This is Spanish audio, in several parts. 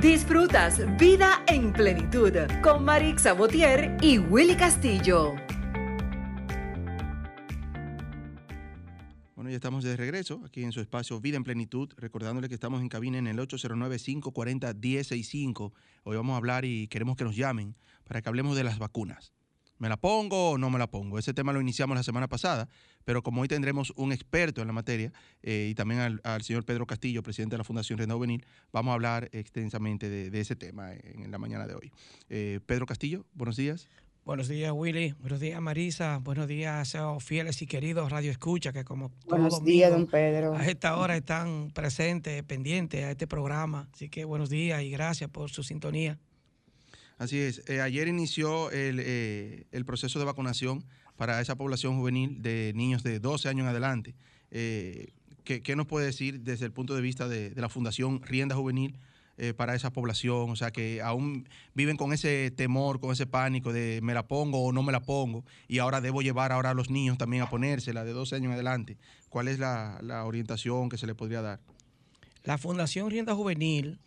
Disfrutas Vida en Plenitud con Marix Sabotier y Willy Castillo. Bueno, ya estamos de regreso aquí en su espacio Vida en Plenitud, recordándole que estamos en cabina en el 809-540-1065. Hoy vamos a hablar y queremos que nos llamen para que hablemos de las vacunas. ¿Me la pongo o no me la pongo? Ese tema lo iniciamos la semana pasada, pero como hoy tendremos un experto en la materia eh, y también al, señor Pedro Castillo, presidente de la Fundación Renda Juvenil, vamos a hablar extensamente de, ese tema en, la mañana de hoy. Eh, Pedro Castillo, buenos días. Buenos días, Willy. Buenos días, Marisa. Buenos días, fieles y queridos Radio Escucha, que como Buenos días, don Pedro. A esta hora están presentes, pendientes a este programa. Así que buenos días y gracias por su sintonía. Así es. Eh, ayer inició eh, el, proceso de vacunación para esa población juvenil de niños de 12 años en adelante. Eh, ¿qué, nos puede decir desde el punto de vista de, la Fundación Rienda Juvenil para esa población? O sea, que aún viven con ese temor, con ese pánico de me la pongo o no me la pongo y ahora debo llevar ahora a los niños también a ponérsela de 12 años en adelante. ¿Cuál es la orientación que se le podría dar? La Fundación Rienda Juvenil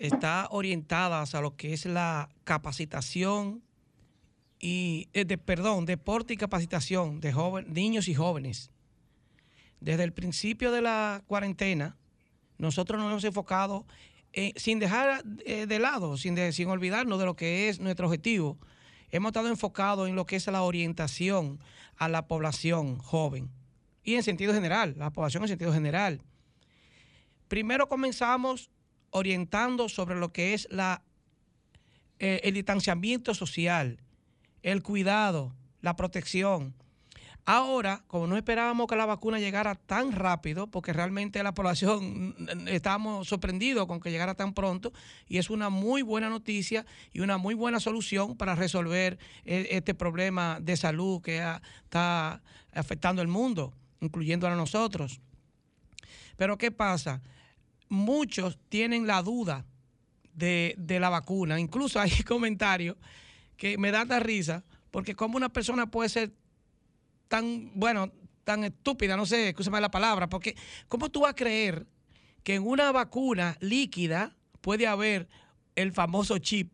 está orientada a lo que es la capacitación y, eh, de, perdón, deporte y capacitación de niños y jóvenes. Desde el principio de la cuarentena, nosotros nos hemos enfocado, sin dejar eh, de lado, sin, sin olvidarnos de lo que es nuestro objetivo, hemos estado enfocados en lo que es la orientación a la población joven y en sentido general, la población en sentido general. Primero comenzamos orientando sobre lo que es eh, el distanciamiento social, el cuidado, la protección. Ahora, como no esperábamos que la vacuna llegara tan rápido, porque realmente la población estamos sorprendidos con que llegara tan pronto, y es una muy buena noticia y una muy buena solución para resolver eh, este problema de salud que está afectando al mundo, incluyendo a nosotros. Pero ¿qué pasa? Muchos tienen la duda de, la vacuna. Incluso hay comentarios que me dan la risa, porque como una persona puede ser tan, bueno, tan estúpida, no sé, escúchame la palabra, porque ¿cómo tú vas a creer que en una vacuna líquida puede haber el famoso chip?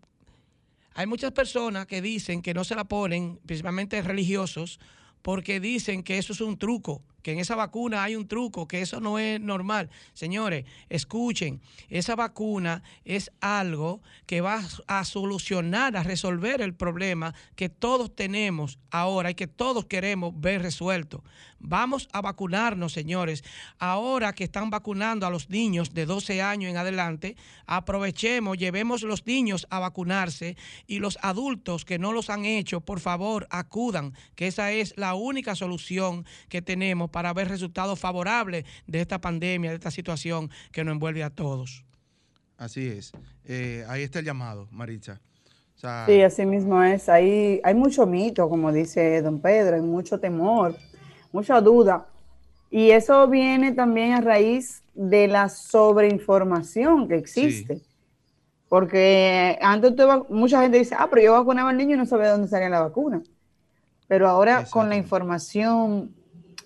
Hay muchas personas que dicen que no se la ponen, principalmente religiosos, porque dicen que eso es un truco, que en esa vacuna hay un truco, que eso no es normal. Señores, escuchen, esa vacuna es algo que va a solucionar, a resolver el problema que todos tenemos ahora y que todos queremos ver resuelto. Vamos a vacunarnos, señores. Ahora que están vacunando a los niños de 12 años en adelante, aprovechemos, llevemos los niños a vacunarse y los adultos que no los han hecho, por favor, acudan, que esa es la única solución que tenemos para ver resultados favorables de esta pandemia, de esta situación que nos envuelve a todos. Así es. Eh, ahí está el llamado, Maritza. sí, así mismo es. Ahí hay mucho mito, como dice don Pedro, hay mucho temor, mucha duda. Y eso viene también a raíz de la sobreinformación que existe. Porque antes mucha gente dice, ah, pero yo vacunaba al niño y no sabía dónde salía la vacuna. Pero ahora con la información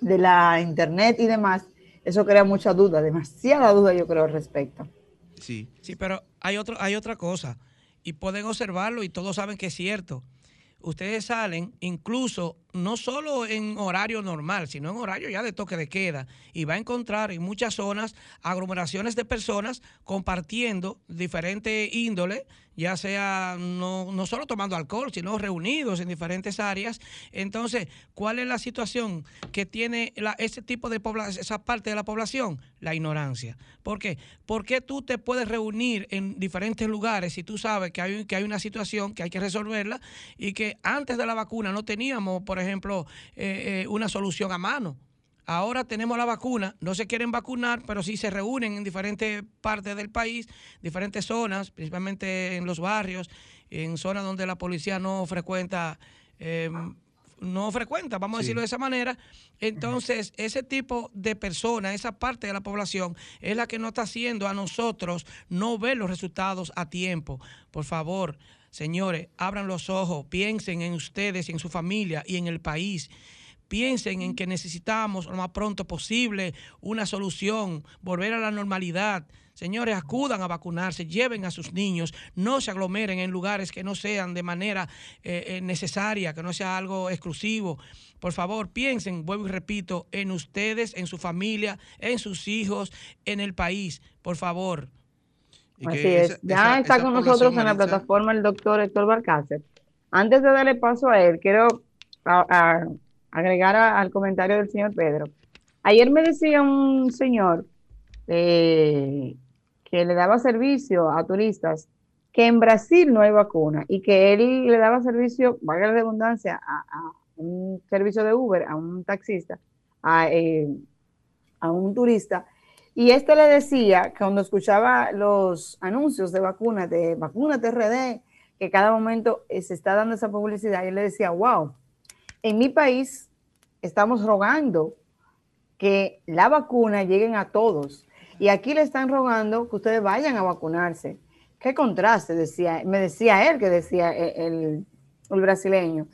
de la internet y demás, eso crea mucha duda, demasiada duda yo creo al respecto. Sí. Sí, pero hay, otro, hay otra cosa, y pueden observarlo y todos saben que es cierto. Ustedes salen incluso no solo en horario normal, sino en horario ya de toque de queda. Y va a encontrar en muchas zonas aglomeraciones de personas compartiendo diferentes índoles, ya sea no, no, solo tomando alcohol, sino reunidos en diferentes áreas. Entonces, ¿cuál es la situación que tiene ese tipo de población, esa parte de la población? La ignorancia. ¿Por qué? Porque tú te puedes reunir en diferentes lugares si tú sabes que hay, que hay una situación que hay que resolverla y que antes de la vacuna no teníamos, por ejemplo, eh, eh, una solución a mano. Ahora tenemos la vacuna, no se quieren vacunar, pero sí se reúnen en diferentes partes del país, diferentes zonas, principalmente en los barrios, en zonas donde la policía no frecuenta, em, no frecuenta, vamos a decirlo de esa manera. Entonces, ese tipo de personas, esa parte de la población, es la que nos está haciendo a nosotros no ver los resultados a tiempo. Por favor, Señores, abran los ojos, piensen en ustedes en su familia y en el país. piensen en que necesitamos lo más pronto posible una solución, volver a la normalidad. Señores, acudan a vacunarse, lleven a sus niños, no se aglomeren en lugares que no sean de manera eh, eh, necesaria, que no sea algo exclusivo. Por favor, piensen, vuelvo y repito, en ustedes, en su familia, en sus hijos, en el país. Por favor. Así es. ya está con nosotros en la plataforma el doctor Héctor Barcácer. Antes de darle paso a él, quiero agregar al comentario del señor Pedro. Ayer me decía un señor eh, que le daba servicio a turistas que en Brasil no hay vacuna y que él le daba servicio, valga la redundancia, a, un servicio de Uber, a un taxista, a, eh, a un turista. Y este le decía que cuando escuchaba los anuncios de vacunas, de vacunas TRD, que cada momento eh, se está dando esa publicidad, y él le decía, wow, en mi país estamos rogando que la vacuna lleguen a todos. Y aquí le están rogando que ustedes vayan a vacunarse. Qué contraste, decía, me decía él que decía e, el, el brasileño.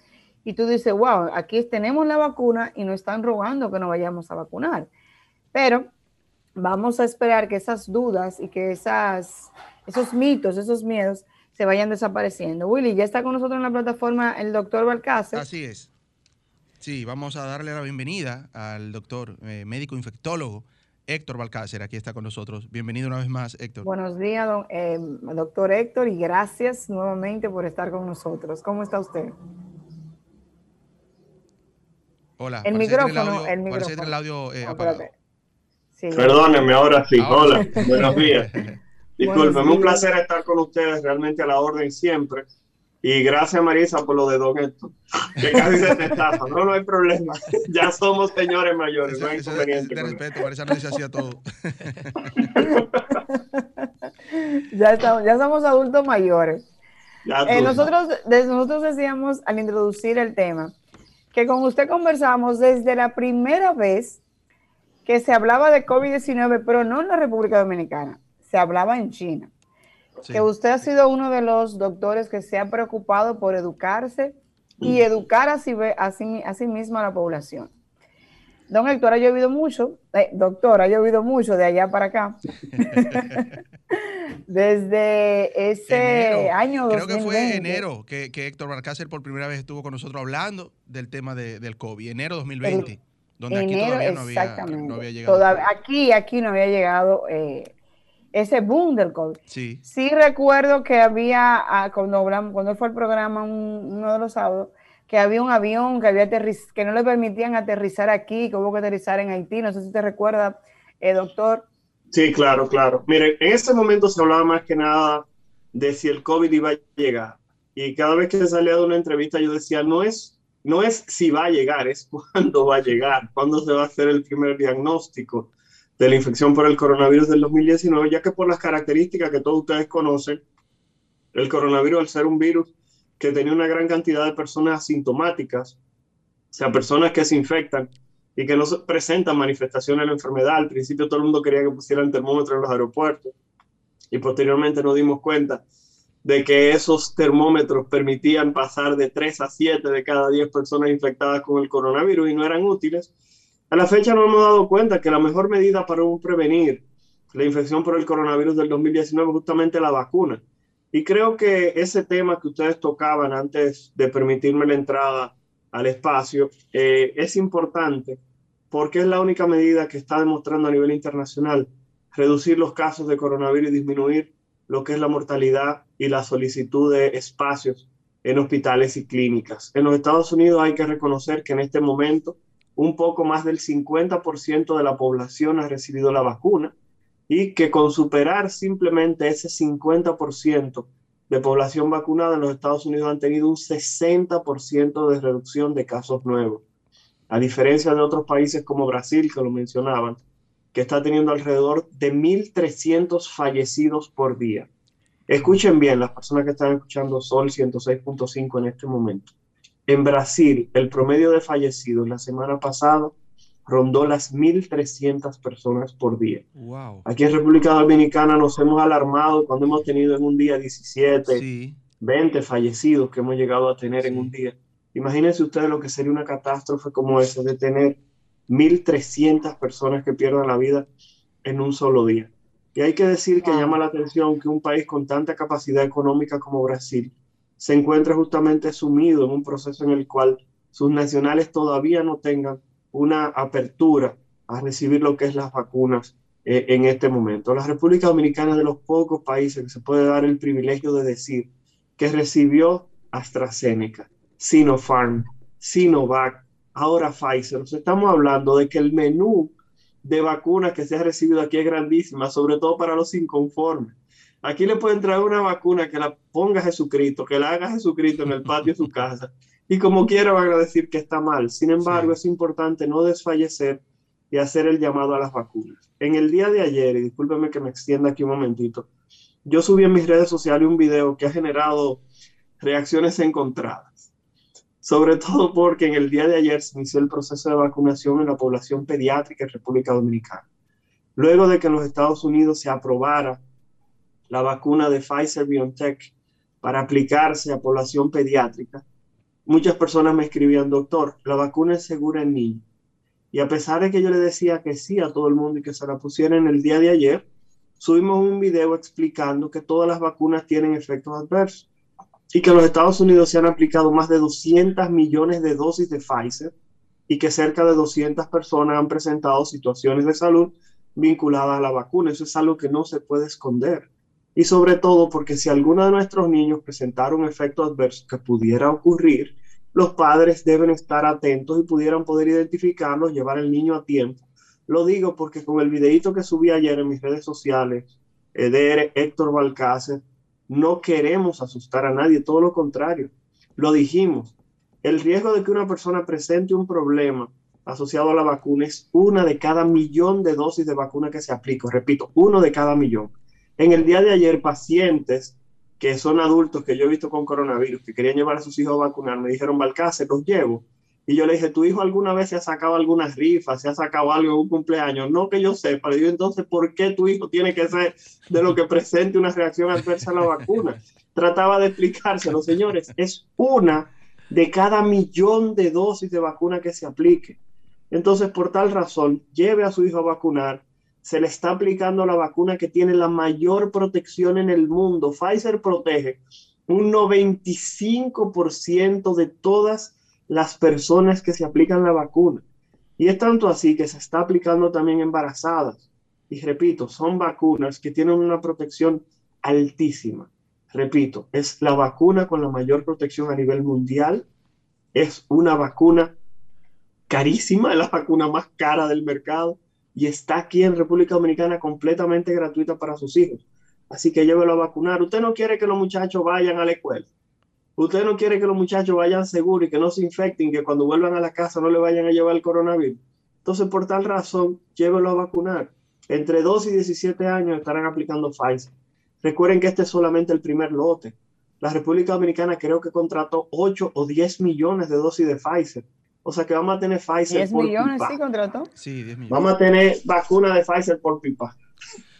Y tú dices, wow, aquí tenemos la vacuna y nos están rogando que nos vayamos a vacunar. Pero vamos a esperar que esas dudas y que esas, esos mitos, esos miedos se vayan desapareciendo. Willy, ya está con nosotros en la plataforma el doctor Balcácer. Así es. Sí, vamos a darle la bienvenida al doctor eh, médico infectólogo Héctor Balcácer. Aquí está con nosotros. Bienvenido una vez más, Héctor. Buenos días, eh, doctor Héctor, y gracias nuevamente por estar con nosotros. ¿Cómo está usted? Hola. El micrófono, el, micrófono. el audio eh, apagado. Perdónenme, ahora sí. Hola, buenos días. Disculpen, un placer estar con ustedes, realmente a la orden siempre. Y gracias, Marisa, por lo de Don Héctor, que casi se te estafa. No, no hay problema. Ya somos señores mayores, no hay inconveniente. Respeto, Marisa no dice así a todo. ya, estamos, ya somos adultos mayores. Eh, nosotros, nosotros decíamos al introducir el tema que con usted conversamos desde la primera vez que se hablaba de COVID-19, pero no en la República Dominicana, se hablaba en China. Que usted ha sido uno de los doctores que se ha preocupado por educarse y mm. educar así, así, así mismo a la población. Don Héctor, ha llovido mucho, eh, doctor, ha llovido mucho de allá para acá. Desde ese año Creo que fue enero que, Héctor Barcácer por primera vez estuvo con nosotros hablando del tema del COVID, enero 2020. Donde aquí todavía no había, llegado. aquí, aquí no había llegado eh, ese boom del COVID. Sí. Sí recuerdo que había, ah, cuando, hablamos, cuando fue el programa, uno de los sábados, que había un avión que, había que no le permitían aterrizar aquí, que hubo que aterrizar en Haití. No sé si te recuerda, eh, doctor. Sí, claro, claro. Mire, en ese momento se hablaba más que nada de si el COVID iba a llegar. Y cada vez que salía de una entrevista yo decía, no es no es si va a llegar, es cuándo va a llegar, cuándo se va a hacer el primer diagnóstico de la infección por el coronavirus del 2019, ya que por las características que todos ustedes conocen, el coronavirus al ser un virus que tenía una gran cantidad de personas asintomáticas, o sea, personas que se infectan y que no presentan manifestaciones de la enfermedad. Al principio todo el mundo quería que pusieran termómetro en los aeropuertos y posteriormente nos dimos cuenta de que esos termómetros permitían pasar de 3 a 7 de cada 10 personas infectadas con el coronavirus y no eran útiles, a la fecha nos hemos dado cuenta que la mejor medida para prevenir la infección por el coronavirus del 2019 es justamente la vacuna. Y creo que ese tema que ustedes tocaban antes de permitirme la entrada al espacio eh, es importante porque es la única medida que está demostrando a nivel internacional reducir los casos de coronavirus y disminuir lo que es la mortalidad y la solicitud de espacios en hospitales y clínicas. En los Estados Unidos hay que reconocer que en este momento un poco más del 50% de la población ha recibido la vacuna y que con superar simplemente ese 50% de población vacunada en los Estados Unidos han tenido un 60% de reducción de casos nuevos. A diferencia de otros países como Brasil, que lo mencionaban, que está teniendo alrededor de 1.300 fallecidos por día. Escuchen bien, las personas que están escuchando Sol 106.5 en este momento. En Brasil, el promedio de fallecidos la semana pasada rondó las 1.300 personas por día. Wow. Aquí en República Dominicana nos hemos alarmado cuando hemos tenido en un día 17, 20 fallecidos que hemos llegado a tener en un día. Imagínense ustedes lo que sería una catástrofe como esa de tener 1.300 personas que pierdan la vida en un solo día. Y hay que decir que llama la atención que un país con tanta capacidad económica como Brasil se encuentra justamente sumido en un proceso en el cual sus nacionales todavía no tengan una apertura a recibir lo que es las vacunas eh, en este momento. La República Dominicana es de los pocos países que se puede dar el privilegio de decir que recibió AstraZeneca, Sinopharm, Sinovac, ahora Pfizer. estamos hablando de que el menú de vacunas que se ha recibido aquí es grandísima, sobre todo para los inconformes. Aquí le pueden traer una vacuna que la ponga Jesucristo, que la haga Jesucristo en el patio de su casa, y como quiera van a decir que está mal. Sin embargo, es importante no desfallecer y hacer el llamado a las vacunas. En el día de ayer, y discúlpeme que me extienda aquí un momentito, yo subí en mis redes sociales un video que ha generado reacciones encontradas, sobre todo porque en el día de ayer se inició el proceso de vacunación en la población pediátrica en República Dominicana. Luego de que en los Estados Unidos se aprobara la vacuna de Pfizer BioNTech para aplicarse a población pediátrica, muchas personas me escribían, doctor, la vacuna es segura en niños. Y a pesar de que yo le decía que sí a todo el mundo y que se la pusieran el día de ayer, subimos un video explicando que todas las vacunas tienen efectos adversos y que los Estados Unidos se han aplicado más de 200 millones de dosis de Pfizer y que cerca de 200 personas han presentado situaciones de salud vinculadas a la vacuna. Eso es algo que no se puede esconder. Y sobre todo porque si alguno de nuestros niños presentara un efecto adverso que pudiera ocurrir, los padres deben estar atentos y pudieran poder identificarlo, llevar al niño a tiempo. Lo digo porque con el videito que subí ayer en mis redes sociales eh, de Héctor Balcácer, no queremos asustar a nadie, todo lo contrario. Lo dijimos, el riesgo de que una persona presente un problema asociado a la vacuna es una de cada millón de dosis de vacuna que se aplica. Repito, uno de cada millón. En el día de ayer, pacientes que son adultos que yo he visto con coronavirus, que querían llevar a sus hijos a vacunar, me dijeron, Balcácer, los llevo. Y yo le dije, ¿tu hijo alguna vez se ha sacado algunas rifas, se ha sacado algo en un cumpleaños? No que yo sepa. Le digo, entonces, ¿por qué tu hijo tiene que ser de lo que presente una reacción adversa a la vacuna? Trataba de explicárselo, señores, es una de cada millón de dosis de vacuna que se aplique. Entonces, por tal razón, lleve a su hijo a vacunar. Se le está aplicando la vacuna que tiene la mayor protección en el mundo. Pfizer protege un 95% de todas las personas que se aplican la vacuna. Y es tanto así que se está aplicando también embarazadas. Y repito, son vacunas que tienen una protección altísima. Repito, es la vacuna con la mayor protección a nivel mundial. Es una vacuna carísima, es la vacuna más cara del mercado y está aquí en República Dominicana completamente gratuita para sus hijos. Así que llévelo a vacunar. Usted no quiere que los muchachos vayan a la escuela. Usted no quiere que los muchachos vayan seguros y que no se infecten, que cuando vuelvan a la casa no le vayan a llevar el coronavirus. Entonces, por tal razón, llévelo a vacunar. Entre 2 y 17 años estarán aplicando Pfizer. Recuerden que este es solamente el primer lote. La República Dominicana creo que contrató 8 o 10 millones de dosis de Pfizer. O sea que vamos a tener Pfizer 10 millones, sí, contrató. Sí, 10 millones. Vamos a tener vacuna de Pfizer por pipa.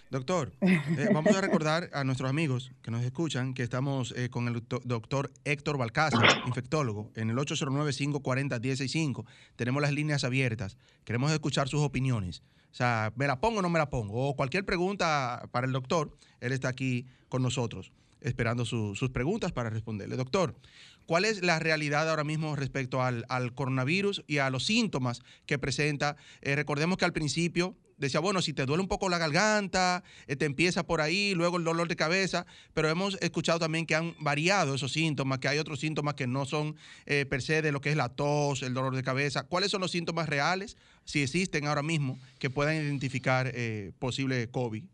Doctor, eh, vamos a recordar a nuestros amigos que nos escuchan que estamos eh, con el doctor Héctor Balcázar, infectólogo, en el 809-540-165. Tenemos las líneas abiertas. Queremos escuchar sus opiniones. O sea, ¿me la pongo o no me la pongo? O cualquier pregunta para el doctor, él está aquí con nosotros, esperando sus preguntas para responderle. Doctor, ¿cuál es la realidad ahora mismo respecto al, coronavirus y a los síntomas que presenta? Eh, recordemos que al principio decía, bueno, si te duele un poco la garganta, eh, te empieza por ahí, luego el dolor de cabeza, pero hemos escuchado también que han variado esos síntomas, que hay otros síntomas que no son eh, per se de lo que es la tos, el dolor de cabeza. ¿Cuáles son los síntomas reales, si existen ahora mismo, que puedan identificar eh, posible COVID?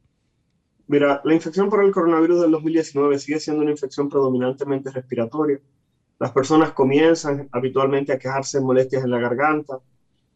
Mira, la infección por el coronavirus del 2019 sigue siendo una infección predominantemente respiratoria. Las personas comienzan habitualmente a quejarse de molestias en la garganta,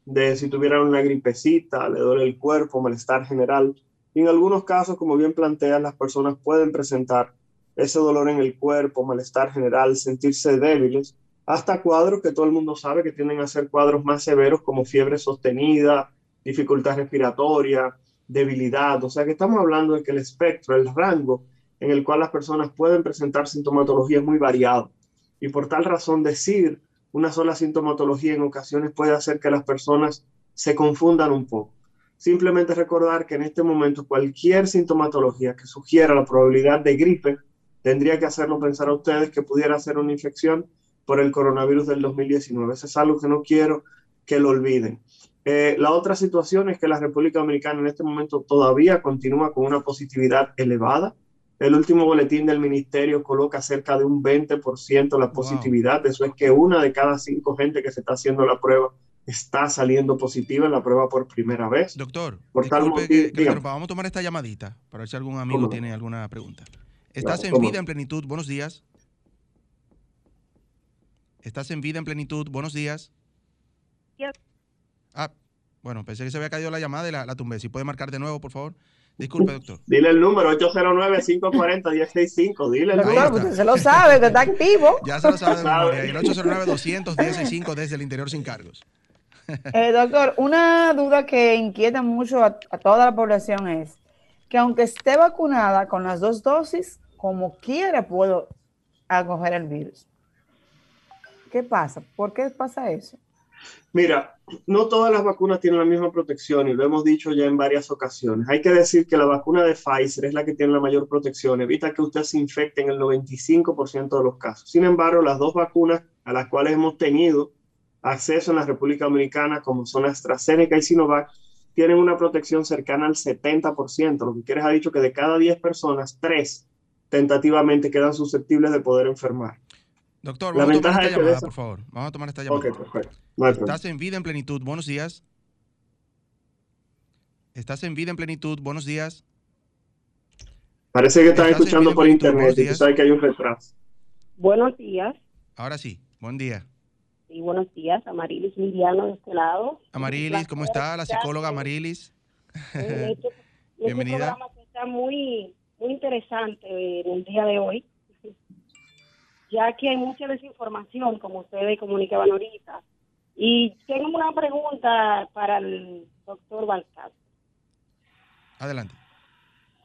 de si tuvieran una gripecita, le duele el cuerpo, malestar general. Y en algunos casos, como bien plantean, las personas pueden presentar ese dolor en el cuerpo, malestar general, sentirse débiles, hasta cuadros que todo el mundo sabe que tienden a ser cuadros más severos como fiebre sostenida, dificultad respiratoria, debilidad. O sea que estamos hablando de que el espectro, el rango en el cual las personas pueden presentar sintomatología es muy variado. Y por tal razón decir una sola sintomatología en ocasiones puede hacer que las personas se confundan un poco. Simplemente recordar que en este momento cualquier sintomatología que sugiera la probabilidad de gripe tendría que hacerlo pensar a ustedes que pudiera ser una infección por el coronavirus del 2019. Eso es algo que no quiero que lo olviden. Eh, la otra situación es que la República Dominicana en este momento todavía continúa con una positividad elevada. El último boletín del ministerio coloca cerca de un 20% la positividad. Eso es que una de cada cinco gente que se está haciendo la prueba está saliendo positiva en la prueba por primera vez. Doctor, por tal vamos a tomar esta llamadita para ver si algún amigo tiene alguna pregunta. Estás en vida en plenitud, buenos días. Estás en vida en plenitud, buenos días. Ah, bueno, pensé que se había caído la llamada y la, la tumbé. Si puede marcar de nuevo, por favor. Disculpe, doctor. Dile el número 809-540-1065. Dile el doctor, usted se lo sabe, que está activo. Ya se lo sabe de memoria. El 809-200-1065 desde el interior sin cargos. Eh, doctor, una duda que inquieta mucho a, toda la población es que aunque esté vacunada con las dos dosis, como quiera puedo acoger el virus. ¿Qué pasa? ¿Por qué pasa eso? Mira, no todas las vacunas tienen la misma protección y lo hemos dicho ya en varias ocasiones. Hay que decir que la vacuna de Pfizer es la que tiene la mayor protección, evita que usted se infecte en el 95% de los casos. Sin embargo, las dos vacunas a las cuales hemos tenido acceso en la República Dominicana, como son AstraZeneca y Sinovac, tienen una protección cercana al 70%, lo que quiere ha dicho que de cada 10 personas, 3 tentativamente quedan susceptibles de poder enfermar. Doctor, vamos a tomar esta llamada, por favor. Vamos a tomar esta llamada. perfecto. Estás en vida en plenitud. Buenos días. Estás en vida en plenitud. Buenos días. Parece que estás, escuchando por internet y tú sabes que hay un retraso. Buenos días. Ahora sí. Buen día. Y buenos días, Amarilis Miriano de este lado. Amarilis, ¿cómo está? La psicóloga Amarilis. Bienvenida. Este está muy, muy interesante en el día de hoy, ya que hay mucha desinformación, como ustedes comunicaban ahorita. Y tengo una pregunta para el doctor Balcázar. Adelante.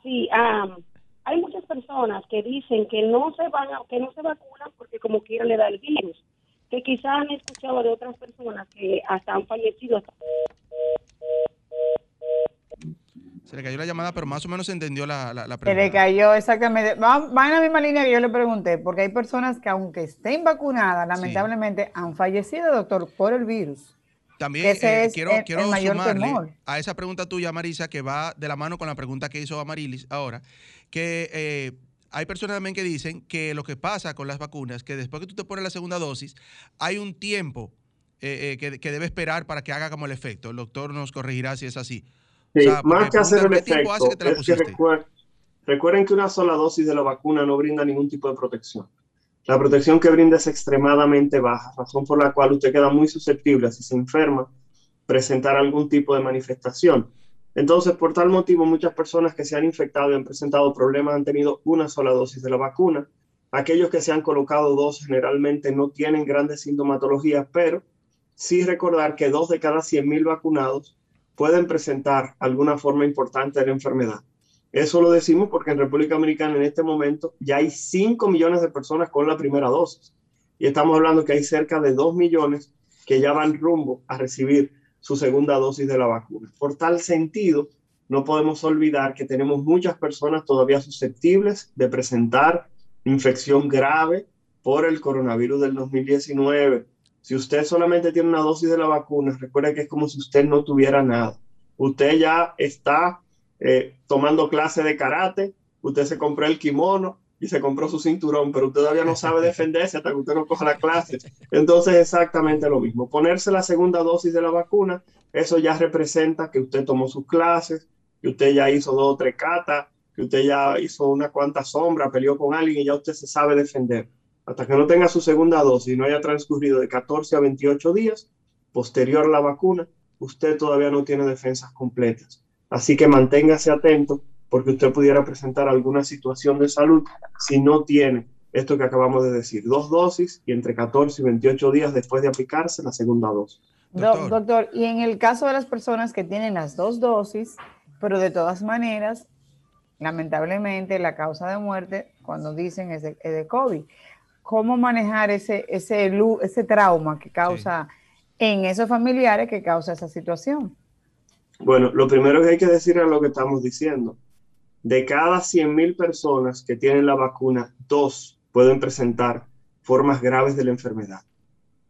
Sí, hay muchas personas que dicen que no se van que no se vacunan porque como quiera le da el virus que quizás han escuchado de otras personas que hasta han fallecido. Se le cayó la llamada, pero más o menos se entendió la, la, pregunta. Se le cayó, exactamente. Va, en la misma línea que yo le pregunté, porque hay personas que aunque estén vacunadas, lamentablemente han fallecido, doctor, por el virus. También eh, quiero, quiero sumarle a esa pregunta tuya, Marisa, que va de la mano con la pregunta que hizo Amarilis ahora, que eh, hay personas también que dicen que lo que pasa con las vacunas, que después que tú te pones la segunda dosis, hay un tiempo eh, eh, que, debe esperar para que haga como el efecto. El doctor nos corregirá si es así. Sí, más que hacer el efecto, es que recuerden que una sola dosis de la vacuna no brinda ningún tipo de protección. La protección que brinda es extremadamente baja, razón por la cual usted queda muy susceptible, si se enferma, presentar algún tipo de manifestación. Entonces, por tal motivo, muchas personas que se han infectado y han presentado problemas han tenido una sola dosis de la vacuna. Aquellos que se han colocado dos generalmente no tienen grandes sintomatologías, pero sí recordar que dos de cada 100.000 vacunados pueden presentar alguna forma importante de la enfermedad. Eso lo decimos porque en República Dominicana en este momento ya hay 5 millones de personas con la primera dosis. Y estamos hablando que hay cerca de 2 millones que ya van rumbo a recibir su segunda dosis de la vacuna. Por tal sentido, no podemos olvidar que tenemos muchas personas todavía susceptibles de presentar infección grave por el coronavirus del 2019. Si usted solamente tiene una dosis de la vacuna, recuerde que es como si usted no tuviera nada. Usted ya está eh, tomando clase de karate, usted se compró el kimono, y se compró su cinturón, pero usted todavía no sabe defenderse hasta que usted no coja la clase. Entonces, exactamente lo mismo. Ponerse la segunda dosis de la vacuna, eso ya representa que usted tomó sus clases, que usted ya hizo dos o tres catas, que usted ya hizo una cuanta sombra, peleó con alguien y ya usted se sabe defender. Hasta que no tenga su segunda dosis y no haya transcurrido de 14 a 28 días posterior a la vacuna, usted todavía no tiene defensas completas. Así que manténgase atento porque usted pudiera presentar alguna situación de salud si no tiene esto que acabamos de decir, dos dosis y entre 14 y 28 días después de aplicarse la segunda dosis. Doctor. y en el caso de las personas que tienen las dos dosis, pero de todas maneras, lamentablemente la causa de muerte, cuando dicen es de, COVID, cómo manejar ese, ese, lu- ese trauma que causa en esos familiares que causa esa situación. Bueno, lo primero que hay que decir es lo que estamos diciendo. De cada 100.000 personas que tienen la vacuna, dos pueden presentar formas graves de la enfermedad.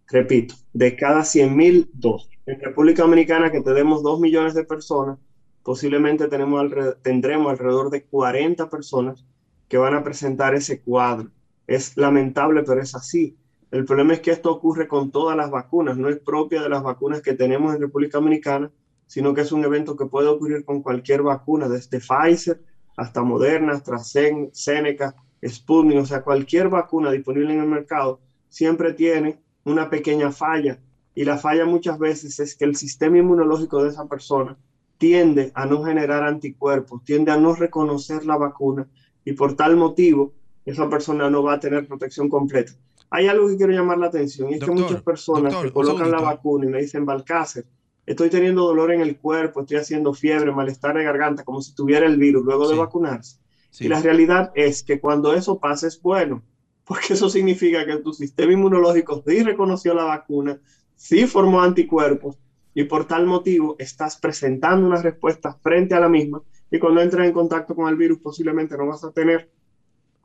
Repito, de cada 100.000, dos. En República Dominicana, que tenemos 2 millones de personas, posiblemente tenemos alre- tendremos alrededor de 40 personas que van a presentar ese cuadro. Es lamentable, pero es así. El problema es que esto ocurre con todas las vacunas, no es propia de las vacunas que tenemos en República Dominicana, sino que es un evento que puede ocurrir con cualquier vacuna, desde Pfizer hasta Moderna, AstraZeneca, Sputnik, o sea, cualquier vacuna disponible en el mercado siempre tiene una pequeña falla y la falla muchas veces es que el sistema inmunológico de esa persona tiende a no generar anticuerpos, tiende a no reconocer la vacuna y por tal motivo esa persona no va a tener protección completa. Hay algo que quiero llamar la atención y es Doctor, que muchas personas doctor, que colocan la vacuna y me dicen Balcácer, estoy teniendo dolor en el cuerpo, estoy haciendo fiebre, malestar de garganta, como si tuviera el virus luego de vacunarse. Sí. Y la realidad es que cuando eso pasa es bueno, porque eso significa que tu sistema inmunológico sí reconoció la vacuna, sí formó anticuerpos y por tal motivo estás presentando una respuesta frente a la misma y cuando entres en contacto con el virus posiblemente no vas a tener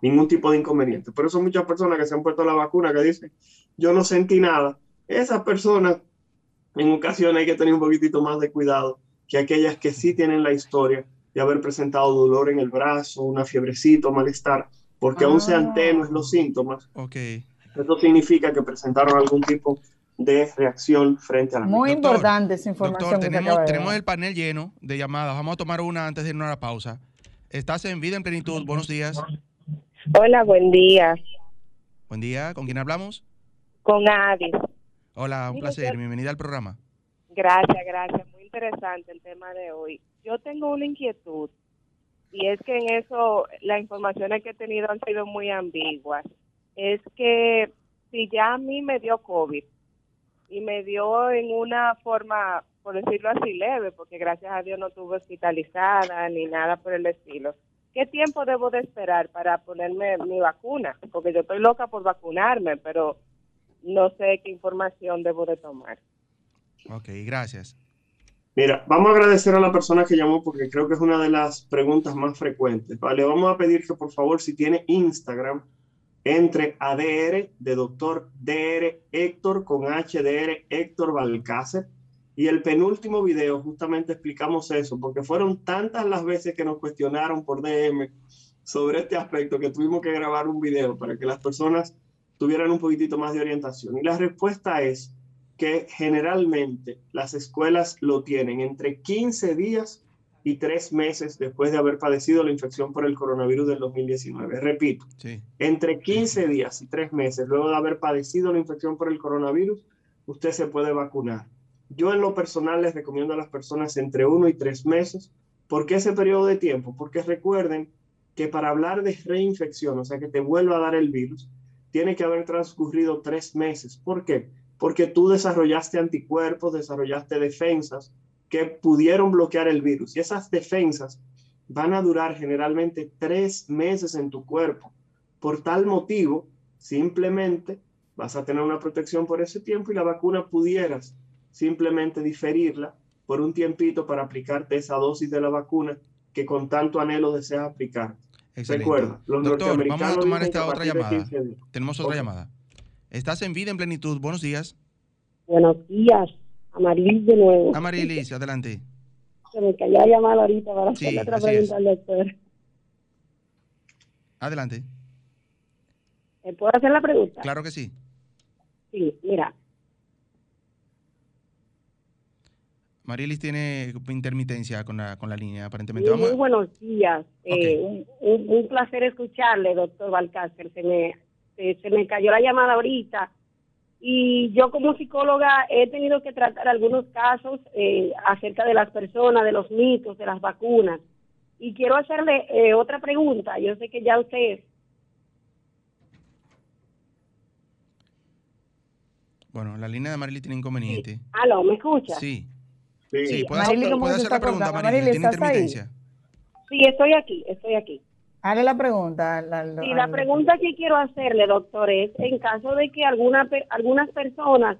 ningún tipo de inconveniente. Por eso muchas personas que se han puesto la vacuna que dicen, yo no sentí nada, esas personas en ocasiones hay que tener un poquitito más de cuidado que aquellas que sí tienen la historia de haber presentado dolor en el brazo, una fiebrecito, malestar, porque aún sean Ah. tenues los síntomas, Ok. eso significa que presentaron algún tipo de reacción frente a la Muy Doctor, importante esa información Doctor, tenemos, tenemos el panel lleno de llamadas. Vamos a tomar una antes de irnos a la pausa. Estás en Vida en Plenitud. Buenos días. Hola, buen día. Buen día. ¿Con quién hablamos? Con Adis. Hola, un placer. yo- Bienvenida al programa. Gracias, gracias. Muy interesante el tema de hoy. Yo tengo una inquietud y es que en eso las informaciones que he tenido han sido muy ambiguas. Es que si ya a mí me dio COVID y me dio en una forma, por decirlo así, leve, porque gracias a Dios no estuve hospitalizada ni nada por el estilo. ¿Qué tiempo debo de esperar para ponerme mi vacuna? Porque yo estoy loca por vacunarme, pero no sé qué información debo de tomar. Ok, gracias. Mira, vamos a agradecer a la persona que llamó porque creo que es una de las preguntas más frecuentes. Vale, vamos a pedir que por favor, si tiene Instagram, entre a DR de doctor DR Héctor con HDR Héctor Balcácer. Y el penúltimo video justamente explicamos eso, porque fueron tantas las veces que nos cuestionaron por DM sobre este aspecto que tuvimos que grabar un video para que las personas tuvieran un poquitito más de orientación. Y la respuesta es que generalmente las escuelas lo tienen entre 15 días y 3 meses después de haber padecido la infección por el coronavirus del 2019. Repito, Sí. entre 15 días y 3 meses luego de haber padecido la infección por el coronavirus, usted se puede vacunar. Yo en lo personal les recomiendo a las personas entre 1 y 3 meses. ¿Por qué ese periodo de tiempo? Porque recuerden que para hablar de reinfección, o sea, que te vuelva a dar el virus, tiene que haber transcurrido 3 meses. ¿Por qué? Porque tú desarrollaste anticuerpos, desarrollaste defensas que pudieron bloquear el virus. Y esas defensas van a durar generalmente tres meses en tu cuerpo. Por tal motivo, simplemente vas a tener una protección por ese tiempo y la vacuna pudieras simplemente diferirla por un tiempito para aplicarte esa dosis de la vacuna que con tanto anhelo deseas aplicar. Excelente. Recuerda, los Doctor, vamos a tomar esta a otra llamada. 15 días. Tenemos otra llamada. Estás en Vida en Plenitud. Buenos días. Buenos días, Amarilis de nuevo. Amarilis, adelante. Se me cayó la llamada ahorita para Sí, hacerle otra pregunta es. al doctor. Adelante. ¿Me puedo hacer la pregunta? Claro que sí. Sí, mira, Marilis tiene intermitencia con la, con la línea, aparentemente. Vamos, muy buenos días. Eh, un, un- un placer escucharle, doctor Balcácer. Se me, se, se me cayó la llamada ahorita. Y yo como psicóloga he tenido que tratar algunos casos eh, acerca de las personas, de los mitos, de las vacunas. Y quiero hacerle eh, otra pregunta. Yo sé que ya usted bueno, la línea de Marilis tiene inconveniente. Aló, ¿me escucha? Sí, Sí. sí, puede Marilis, hacer, ¿cómo puede hacer la está pregunta. Marilis, Tiene ¿estás ahí? Sí, estoy aquí, estoy aquí. Hale la pregunta. y la pregunta que quiero hacerle, doctor, es en caso de que alguna, algunas personas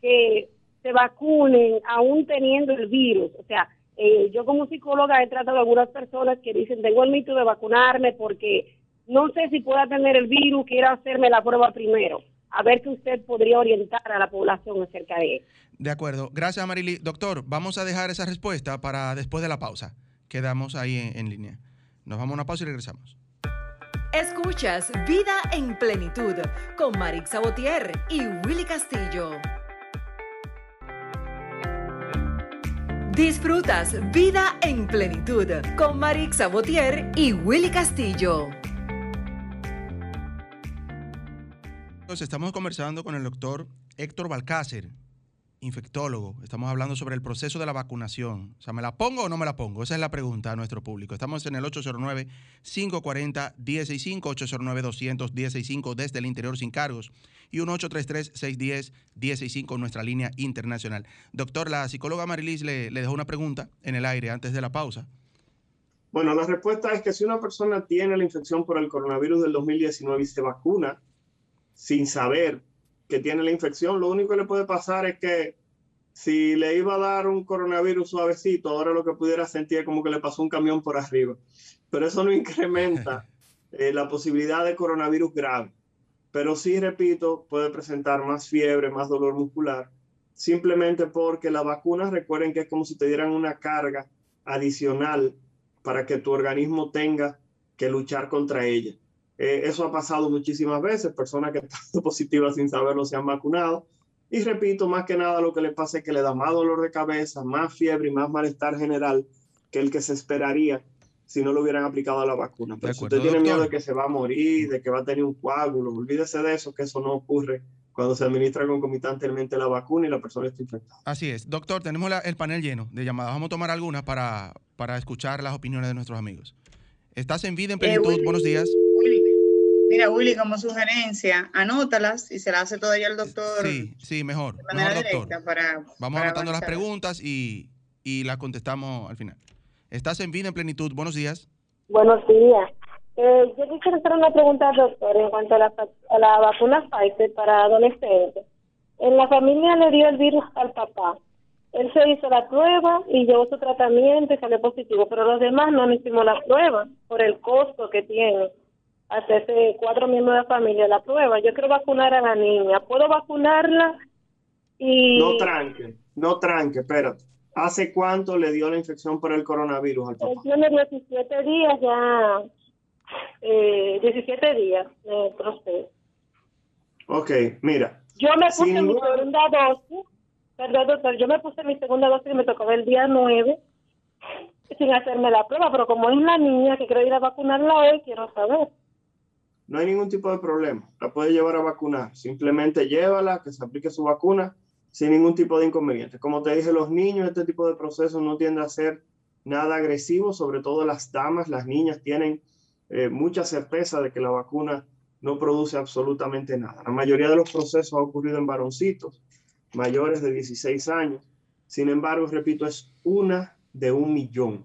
que se vacunen aún teniendo el virus, o sea, eh, yo como psicóloga he tratado a algunas personas que dicen, tengo el mito de vacunarme porque no sé si pueda tener el virus, quiero hacerme la prueba primero. A ver si usted podría orientar a la población acerca de eso. De acuerdo. Gracias, Marily. Doctor, vamos a dejar esa respuesta para después de la pausa. Quedamos ahí en, línea. Nos vamos a una pausa y regresamos. Escuchas Vida en Plenitud con Marix Sabotier y Willy Castillo. Disfrutas Vida en Plenitud con Marix Sabotier y Willy Castillo. Estamos conversando con el doctor Héctor Balcácer, infectólogo. Estamos hablando sobre el proceso de la vacunación. O sea, ¿me la pongo o no me la pongo? Esa es la pregunta a nuestro público. Estamos en el 809-540-165, 809-200-165 desde el interior sin cargos y un 833-610-165 nuestra línea internacional. Doctor, la psicóloga Marilis le, le dejó una pregunta en el aire antes de la pausa. Bueno, la respuesta es que si una persona tiene la infección por el coronavirus del 2019 y se vacuna sin saber que tiene la infección, lo único que le puede pasar es que si le iba a dar un coronavirus suavecito, ahora lo que pudiera sentir es como que le pasó un camión por arriba. Pero eso no incrementa eh, la posibilidad de coronavirus grave. Pero sí, repito, puede presentar más fiebre, más dolor muscular, simplemente porque la vacuna, recuerden que es como si te dieran una carga adicional para que tu organismo tenga que luchar contra ella. Eh, eso ha pasado muchísimas veces, personas que están positivas sin saberlo se han vacunado. Y repito, más que nada lo que le pasa es que le da más dolor de cabeza, más fiebre y más malestar general que el que se esperaría si no lo hubieran aplicado a la vacuna. Pero si usted tiene miedo de que se va a morir, de que va a tener un coágulo, olvídese de eso, que eso no ocurre cuando se administra concomitantemente la vacuna y la persona está infectada. Así es. Doctor, tenemos el panel lleno de llamadas. Vamos a tomar algunas para, para escuchar las opiniones de nuestros amigos. Estás en vida en eh, plenitud. Buenos días. Mira, Willy, como sugerencia, anótalas y se las hace todavía el doctor. Sí, sí, mejor. De manera directa para, Vamos anotando las preguntas y, y las contestamos al final. Estás en vida en plenitud. Buenos días. Buenos días. Eh, yo quisiera hacer una pregunta al doctor en cuanto a la, a la vacuna Pfizer para adolescentes. En la familia le dio el virus al papá. Él se hizo la prueba y llevó su tratamiento y salió positivo, pero los demás no hicimos la prueba por el costo que tiene hacerse cuatro miembros de familia la prueba. Yo quiero vacunar a la niña. ¿Puedo vacunarla? Y... No tranque, no tranque, espérate. ¿Hace cuánto le dio la infección por el coronavirus al papá? Tiene 17 días ya, eh, 17 días de proceso. Ok, mira. Yo me puse mi segunda dosis, perdón doctor, yo me puse mi segunda dosis y me tocó el día 9 sin hacerme la prueba, pero como es la niña que quiero ir a vacunarla hoy, quiero saber no hay ningún tipo de problema. La puede llevar a vacunar. Simplemente llévala, que se aplique su vacuna sin ningún tipo de inconveniente. Como te dije, los niños, este tipo de procesos no tiende a ser nada agresivo, sobre todo las damas, las niñas tienen eh, mucha certeza de que la vacuna no produce absolutamente nada. La mayoría de los procesos ha ocurrido en varoncitos mayores de 16 años. Sin embargo, repito, es una de un millón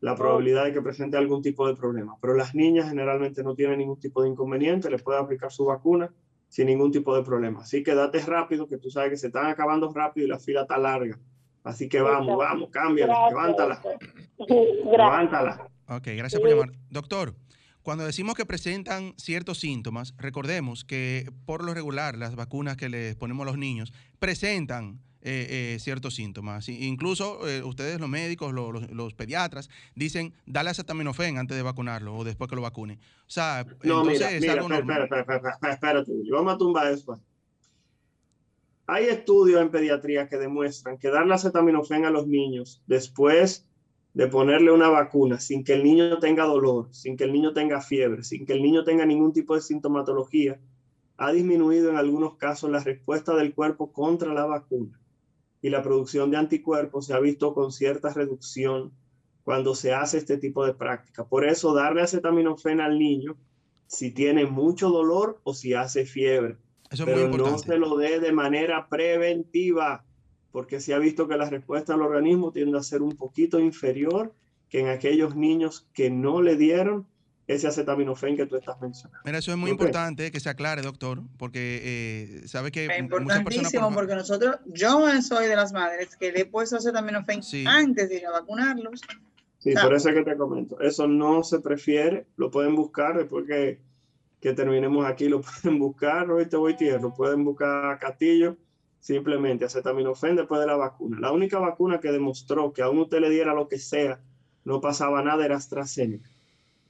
la probabilidad de que presente algún tipo de problema. Pero las niñas generalmente no tienen ningún tipo de inconveniente, les puede aplicar su vacuna sin ningún tipo de problema. Así que date rápido, que tú sabes que se están acabando rápido y la fila está larga. Así que vamos, vamos, cámbiala, levántala. Levántala. Ok, gracias por llamar. Doctor, cuando decimos que presentan ciertos síntomas, recordemos que por lo regular las vacunas que les ponemos a los niños presentan eh, eh, ciertos síntomas. Incluso eh, ustedes, los médicos, los, pediatras, dicen, dale acetaminofén antes de vacunarlo o después que lo vacune. O sea, no, entonces mira, es mira, algo espera, espera, espera, espérate, vamos a tumbar eso. Hay estudios en pediatría que demuestran que darle acetaminofén a los niños después de ponerle una vacuna sin que el niño tenga dolor, sin que el niño tenga fiebre, sin que el niño tenga ningún tipo de sintomatología, ha disminuido en algunos casos la respuesta del cuerpo contra la vacuna y la producción de anticuerpos se ha visto con cierta reducción cuando se hace este tipo de práctica. Por eso darle acetaminofén al niño si tiene mucho dolor o si hace fiebre. pero no se lo dé de manera preventiva, porque se ha visto que la respuesta al organismo tiende a ser un poquito inferior que en aquellos niños que no le dieron ese acetaminofén que tú estás mencionando. Mira, eso es muy importante que se aclare, doctor, porque eh, sabe que es importantísimo porque nosotros, yo soy de las madres que le he puesto acetaminofén antes de ir a vacunarlos. Sí, por eso es que te comento. Eso no se prefiere, lo pueden buscar después que, que terminemos aquí, lo pueden buscar, hoy te voy tierra, pueden buscar Castillo, simplemente acetaminofén después de la vacuna. La única vacuna que demostró que a uno usted le diera lo que sea, no pasaba nada era AstraZeneca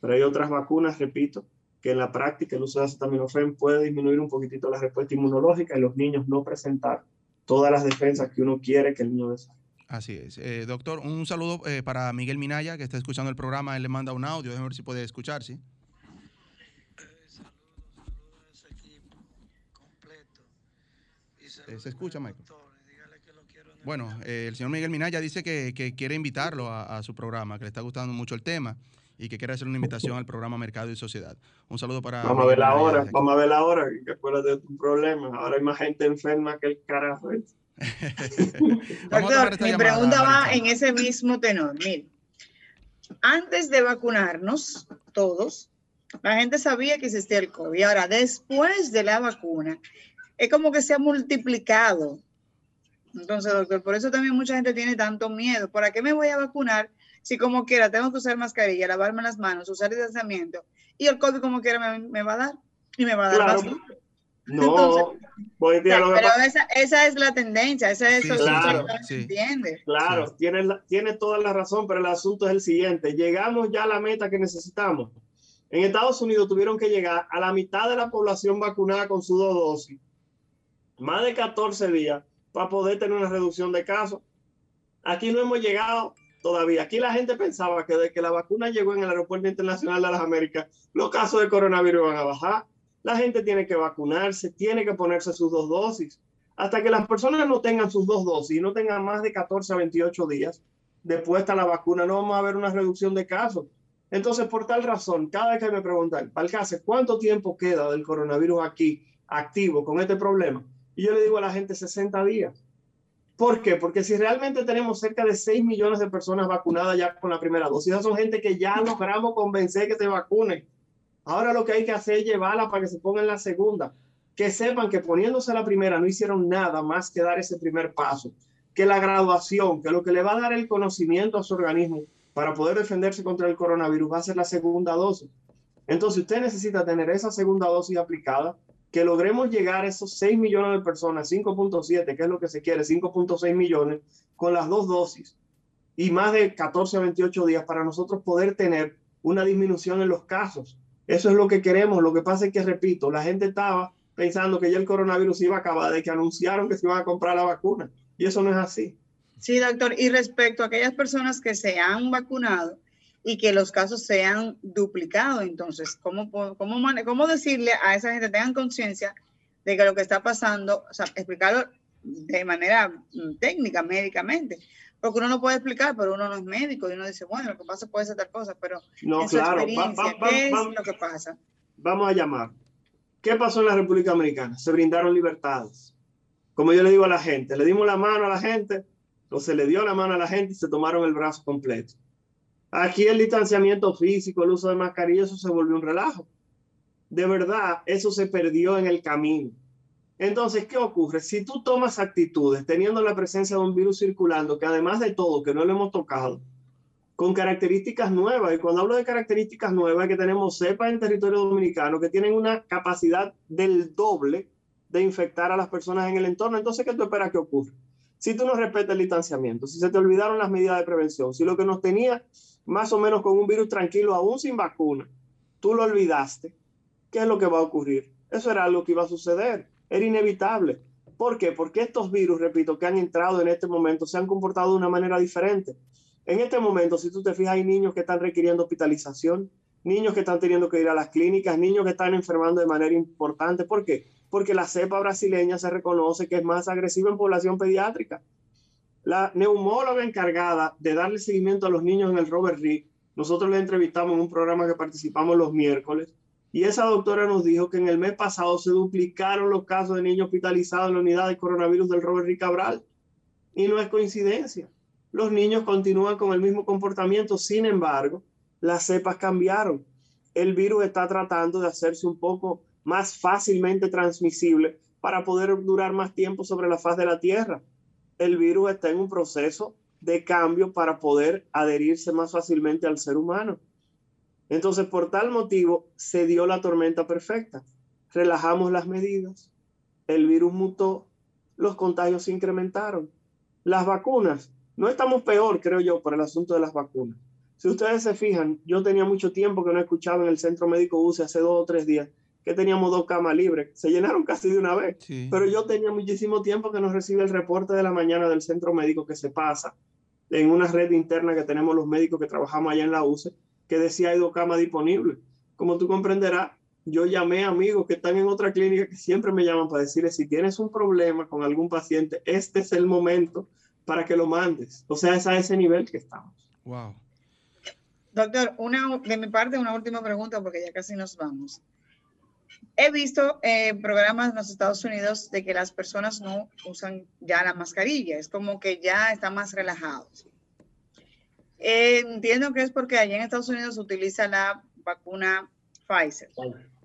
pero hay otras vacunas, repito, que en la práctica el uso de acetaminofén puede disminuir un poquitito la respuesta inmunológica y los niños no presentar todas las defensas que uno quiere que el niño desarrolle. Así es. Eh, doctor, un saludo eh, para Miguel Minaya, que está escuchando el programa. Él le manda un audio. Déjame ver si puede escuchar, ¿sí? Eh, ¿Se escucha, Michael? Bueno, el señor Miguel Minaya dice que, quiere invitarlo a, a, su programa, que le está gustando mucho el tema y que quiere hacer una invitación al programa Mercado y Sociedad. Un saludo para... Vamos a ver la hora, vamos a ver la hora, que acuérdate de tu problema. Ahora hay más gente enferma que el carajo. Doctor, mi pregunta va en ese mismo tenor. Mire, antes de vacunarnos, todos, la gente sabía que existía el COVID. Ahora, después de la vacuna, es como que se ha multiplicado. Entonces, doctor, por eso también mucha gente tiene tanto miedo. ¿Para qué me voy a vacunar si como quiera tengo que usar mascarilla, lavarme las manos, usar distanciamiento, y el COVID como quiera me, va a dar, y me va a dar más. No, pero esa, esa, es la tendencia, esa es eso claro, sí. entiende. Claro, tiene, tiene toda la razón, pero el asunto es el siguiente, llegamos ya a la meta que necesitamos. En Estados Unidos tuvieron que llegar a la mitad de la población vacunada con su dos dosis, más de 14 días, para poder tener una reducción de casos. Aquí no hemos llegado todavía. Aquí la gente pensaba que desde que la vacuna llegó en el Aeropuerto Internacional de las Américas, los casos de coronavirus van a bajar. La gente tiene que vacunarse, tiene que ponerse sus dos dosis. Hasta que las personas no tengan sus dos dosis y no tengan más de 14 a 28 días después de la vacuna, no vamos a ver una reducción de casos. Entonces, por tal razón, cada vez que me preguntan, Balcase, ¿cuánto tiempo queda del coronavirus aquí activo con este problema? Y yo le digo a la gente 60 días. ¿Por qué? Porque si realmente tenemos cerca de 6 millones de personas vacunadas ya con la primera dosis, esas son gente que ya logramos convencer que se vacunen. Ahora lo que hay que hacer es llevarla para que se pongan la segunda. Que sepan que poniéndose la primera no hicieron nada más que dar ese primer paso. Que la graduación, que lo que le va a dar el conocimiento a su organismo para poder defenderse contra el coronavirus va a ser la segunda dosis. Entonces usted necesita tener esa segunda dosis aplicada que logremos llegar a esos 6 millones de personas, 5.7, que es lo que se quiere, 5.6 millones, con las dos dosis y más de 14 a 28 días para nosotros poder tener una disminución en los casos. Eso es lo que queremos. Lo que pasa es que, repito, la gente estaba pensando que ya el coronavirus iba a acabar de que anunciaron que se iban a comprar la vacuna. Y eso no es así. Sí, doctor. Y respecto a aquellas personas que se han vacunado, y que los casos sean duplicados. Entonces, ¿cómo, cómo, cómo decirle a esa gente, tengan conciencia de que lo que está pasando, o sea, explicarlo de manera mm, técnica, médicamente? Porque uno no puede explicar, pero uno no es médico y uno dice, bueno, lo que pasa puede ser tal cosa, pero no, claro. ¿qué es lo que pasa? Vamos a llamar. ¿Qué pasó en la República Americana? Se brindaron libertades. Como yo le digo a la gente, le dimos la mano a la gente, o se le dio la mano a la gente y se tomaron el brazo completo. Aquí el distanciamiento físico, el uso de mascarilla, eso se volvió un relajo. De verdad, eso se perdió en el camino. Entonces, ¿qué ocurre? Si tú tomas actitudes teniendo la presencia de un virus circulando, que además de todo, que no lo hemos tocado, con características nuevas, y cuando hablo de características nuevas, que tenemos cepas en territorio dominicano que tienen una capacidad del doble de infectar a las personas en el entorno, entonces, ¿qué tú esperas que ocurra? Si tú no respetas el distanciamiento, si se te olvidaron las medidas de prevención, si lo que nos tenía más o menos con un virus tranquilo, aún sin vacuna, tú lo olvidaste, ¿qué es lo que va a ocurrir? Eso era algo que iba a suceder, era inevitable. ¿Por qué? Porque estos virus, repito, que han entrado en este momento, se han comportado de una manera diferente. En este momento, si tú te fijas, hay niños que están requiriendo hospitalización, niños que están teniendo que ir a las clínicas, niños que están enfermando de manera importante. ¿Por qué? Porque la cepa brasileña se reconoce que es más agresiva en población pediátrica. La neumóloga encargada de darle seguimiento a los niños en el Robert Reed, nosotros le entrevistamos en un programa que participamos los miércoles, y esa doctora nos dijo que en el mes pasado se duplicaron los casos de niños hospitalizados en la unidad de coronavirus del Robert Reed Cabral. Y no es coincidencia. Los niños continúan con el mismo comportamiento, sin embargo, las cepas cambiaron. el virus está tratando de hacerse un poco más fácilmente transmisible para poder durar más tiempo sobre la faz de la Tierra. El virus está en un proceso de cambio para poder adherirse más fácilmente al ser humano. Entonces, por tal motivo, se dio la tormenta perfecta. Relajamos las medidas, el virus mutó, los contagios se incrementaron. Las vacunas, no estamos peor, creo yo, por el asunto de las vacunas. Si ustedes se fijan, yo tenía mucho tiempo que no escuchaba en el centro médico UCE hace dos o tres días que teníamos dos camas libres. Se llenaron casi de una vez. Pero yo tenía muchísimo tiempo que no recibe el reporte de la mañana del centro médico que se pasa en una red interna que tenemos los médicos que trabajamos allá en la UCE, que decía hay dos camas disponibles. Como tú comprenderás, yo llamé a amigos que están en otra clínica que siempre me llaman para decirles si tienes un problema con algún paciente, este es el momento para que lo mandes. O sea, es a ese nivel que estamos. Wow. Doctor, una, de mi parte, una última pregunta porque ya casi nos vamos. He visto eh, programas en los Estados Unidos de que las personas no usan ya la mascarilla, es como que ya están más relajados. Eh, entiendo que es porque allá en Estados Unidos se utiliza la vacuna Pfizer.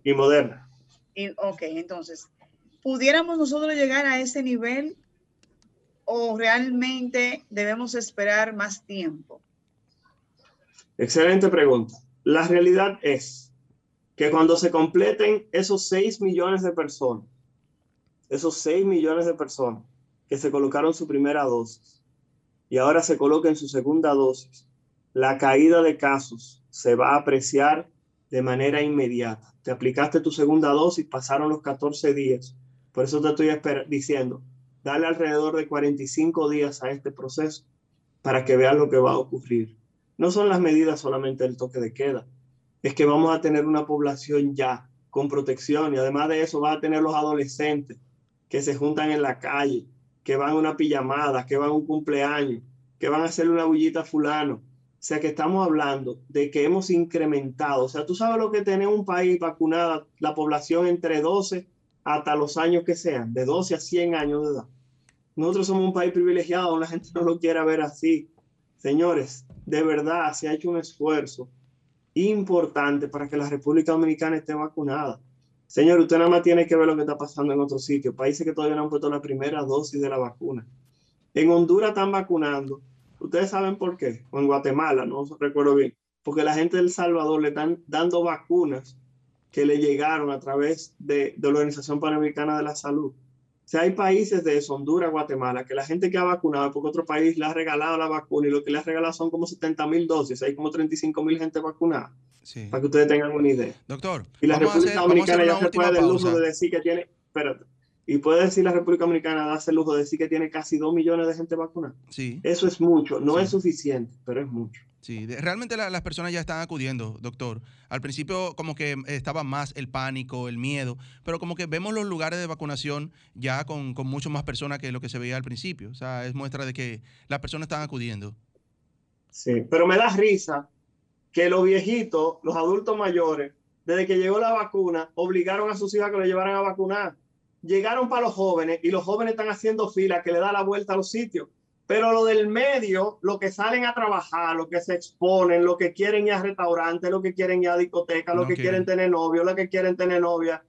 Y Moderna. Y, ok, entonces, ¿pudiéramos nosotros llegar a ese nivel o realmente debemos esperar más tiempo? Excelente pregunta. La realidad es que cuando se completen esos 6 millones de personas, esos 6 millones de personas que se colocaron su primera dosis y ahora se coloquen su segunda dosis, la caída de casos se va a apreciar de manera inmediata. Te aplicaste tu segunda dosis, pasaron los 14 días. Por eso te estoy diciendo, dale alrededor de 45 días a este proceso para que veas lo que va a ocurrir no son las medidas solamente del toque de queda, es que vamos a tener una población ya con protección y además de eso va a tener los adolescentes que se juntan en la calle, que van a una pijamada, que van a un cumpleaños, que van a hacerle una bullita a fulano. O sea que estamos hablando de que hemos incrementado. O sea, tú sabes lo que tiene un país vacunada, la población entre 12 hasta los años que sean, de 12 a 100 años de edad. Nosotros somos un país privilegiado, la gente no lo quiere ver así. Señores, de verdad se ha hecho un esfuerzo importante para que la República Dominicana esté vacunada. Señor, usted nada más tiene que ver lo que está pasando en otros sitios, países que todavía no han puesto la primera dosis de la vacuna. En Honduras están vacunando. Ustedes saben por qué. O en Guatemala, no recuerdo bien. Porque la gente del Salvador le están dando vacunas que le llegaron a través de, de la Organización Panamericana de la Salud. O sea, hay países de Honduras, Guatemala, que la gente que ha vacunado, porque otro país le ha regalado la vacuna y lo que le ha regalado son como 70 mil dosis, hay como 35 mil gente vacunada. Sí. Para que ustedes tengan una idea. Doctor. Y la República Dominicana ya se puede dar el lujo de decir que tiene, espérate, y puede decir la República Dominicana, darse el lujo de decir que tiene casi 2 millones de gente vacunada. Sí. Eso es mucho, no es suficiente, pero es mucho. Sí, realmente las personas ya están acudiendo, doctor. Al principio como que estaba más el pánico, el miedo, pero como que vemos los lugares de vacunación ya con, mucho más personas que lo que se veía al principio. O sea, es muestra de que las personas están acudiendo. Sí, pero me da risa que los viejitos, los adultos mayores, desde que llegó la vacuna, obligaron a sus hijas que lo llevaran a vacunar. Llegaron para los jóvenes y los jóvenes están haciendo fila que le da la vuelta a los sitios. Pero lo del medio, lo que salen a trabajar, lo que se exponen, lo que quieren ir a restaurantes, lo que quieren ir a discoteca, lo que quieren tener novio, lo que quieren tener novia,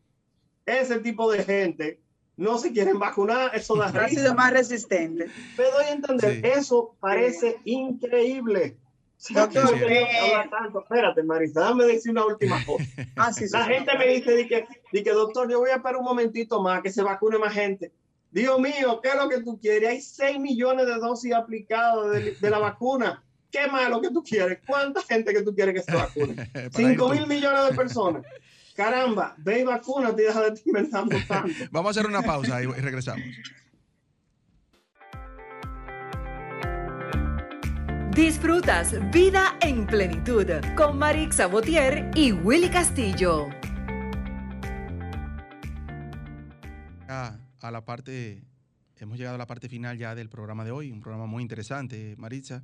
ese tipo de gente no se quieren vacunar, eso da Ha sido más resistente. Pero doy a entender, eso parece increíble. Doctor, eh, tanto. Espérate, Marisa, déjame decir una última cosa. Ah, La gente me dice, di que, di que, doctor, yo voy a esperar un momentito más, que se vacune más gente. Dios mío, ¿qué es lo que tú quieres? Hay 6 millones de dosis aplicadas de, la vacuna. ¿Qué más es lo que tú quieres? ¿Cuánta gente que tú quieres que se vacune? 5 mil millones de personas. Caramba, ve y vacúnate y deja de estar inventando tanto. Vamos a hacer una pausa y regresamos. Disfrutas Vida en Plenitud con Marix Sabotier y Willy Castillo. A la parte, hemos llegado a la parte final ya del programa de hoy, un programa muy interesante, Maritza,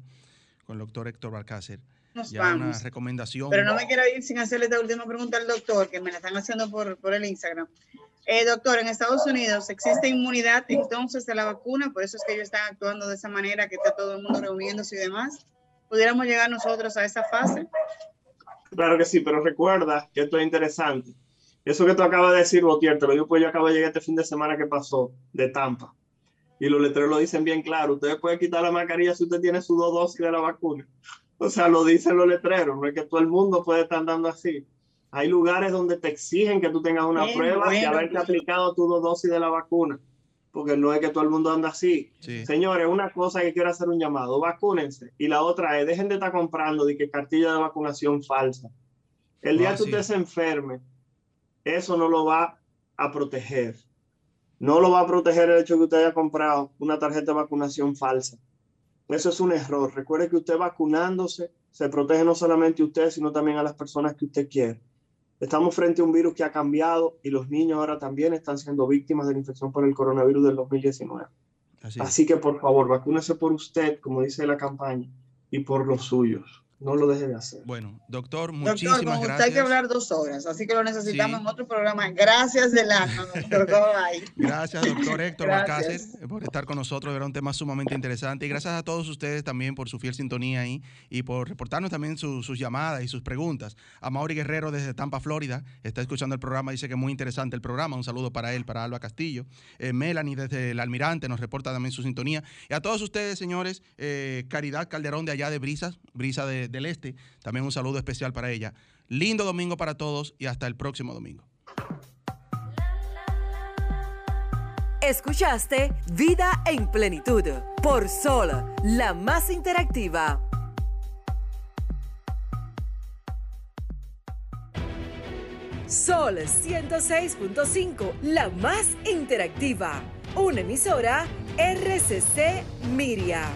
con el doctor Héctor Balcácer. Nos ya vamos. una recomendación. Pero no me quiero ir sin hacerle esta última pregunta al doctor, que me la están haciendo por, por el Instagram. Eh, doctor, en Estados Unidos existe inmunidad entonces de la vacuna, por eso es que ellos están actuando de esa manera, que está todo el mundo reuniéndose y demás. ¿Pudiéramos llegar nosotros a esa fase? Claro que sí, pero recuerda que esto es interesante. Eso que tú acabas de decir, Botier, te lo digo, pues yo acabo de llegar este fin de semana que pasó de Tampa. Y los letreros lo dicen bien claro. Ustedes pueden quitar la mascarilla si usted tiene su dos dosis de la vacuna. O sea, lo dicen los letreros. No es que todo el mundo puede estar andando así. Hay lugares donde te exigen que tú tengas una Bien, prueba y bueno, haberte pues. aplicado tus dos dosis de la vacuna. Porque no es que todo el mundo anda así. Sí. Señores, una cosa que quiero hacer un llamado, vacúnense. Y la otra es, dejen de estar comprando de que cartilla de vacunación falsa. El día Ah, que sí. usted se enferme, eso no lo va a proteger. No lo va a proteger el hecho de que usted haya comprado una tarjeta de vacunación falsa. Eso es un error. Recuerde que usted vacunándose se protege no solamente a usted, sino también a las personas que usted quiere. Estamos frente a un virus que ha cambiado y los niños ahora también están siendo víctimas de la infección por el coronavirus del 2019. Así. Así que por favor, vacúnese por usted, como dice la campaña, y por los suyos. No lo deje de hacer. Bueno, doctor, Doctor, muchísimas usted gracias. hay que hablar dos horas, así que lo necesitamos Sí. en otro programa. Gracias del alma, doctor. Bye. Gracias, doctor Héctor. Balcácer, por estar con nosotros. Era un tema sumamente interesante. Y gracias a todos ustedes también por su fiel sintonía ahí y por reportarnos también su- sus llamadas y sus preguntas. A Mauri Guerrero desde Tampa, Florida, está escuchando el programa. Dice que es muy interesante el programa. Un saludo para él, para Alba Castillo. Eh, Melanie desde el Almirante nos reporta también su sintonía. Y a todos ustedes, señores, eh, Caridad Calderón de allá de Brisas, Brisa de- del Este, también un saludo especial para ella. Lindo domingo para todos y hasta el próximo domingo. Escuchaste Vida en Plenitud por Sol, la más interactiva. Sol 106.5, la más interactiva. Una emisora RCC Miria.